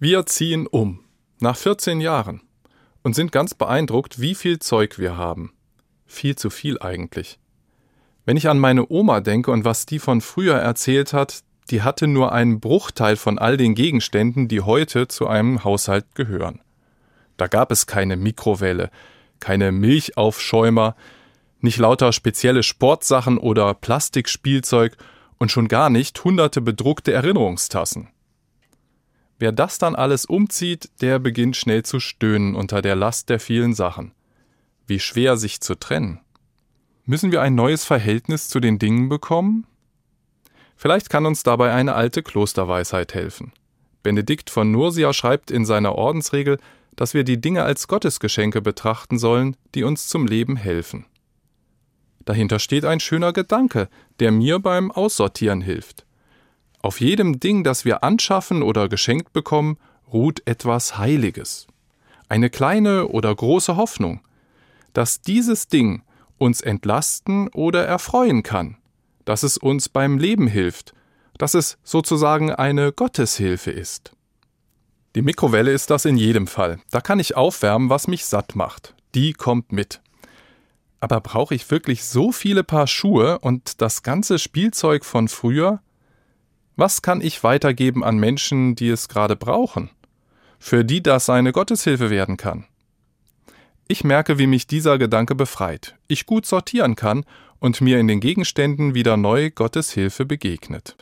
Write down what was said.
Wir ziehen um. Nach 14 Jahren. Und sind ganz beeindruckt, wie viel Zeug wir haben. Viel zu viel eigentlich. Wenn ich an meine Oma denke und was die von früher erzählt hat, die hatte nur einen Bruchteil von all den Gegenständen, die heute zu einem Haushalt gehören. Da gab es keine Mikrowelle, keine Milchaufschäumer, nicht lauter spezielle Sportsachen oder Plastikspielzeug und schon gar nicht hunderte bedruckte Erinnerungstassen. Wer das dann alles umzieht, der beginnt schnell zu stöhnen unter der Last der vielen Sachen. Wie schwer sich zu trennen. Müssen wir ein neues Verhältnis zu den Dingen bekommen? Vielleicht kann uns dabei eine alte Klosterweisheit helfen. Benedikt von Nursia schreibt in seiner Ordensregel, dass wir die Dinge als Gottesgeschenke betrachten sollen, die uns zum Leben helfen. Dahinter steht ein schöner Gedanke, der mir beim Aussortieren hilft. Auf jedem Ding, das wir anschaffen oder geschenkt bekommen, ruht etwas Heiliges. Eine kleine oder große Hoffnung, dass dieses Ding uns entlasten oder erfreuen kann, dass es uns beim Leben hilft, dass es sozusagen eine Gotteshilfe ist. Die Mikrowelle ist das in jedem Fall. Da kann ich aufwärmen, was mich satt macht. Die kommt mit. Aber brauche ich wirklich so viele Paar Schuhe und das ganze Spielzeug von früher? Was kann ich weitergeben an Menschen, die es gerade brauchen, für die das eine Gotteshilfe werden kann? Ich merke, wie mich dieser Gedanke befreit, ich gut sortieren kann und mir in den Gegenständen wieder neu Gottes Hilfe begegnet.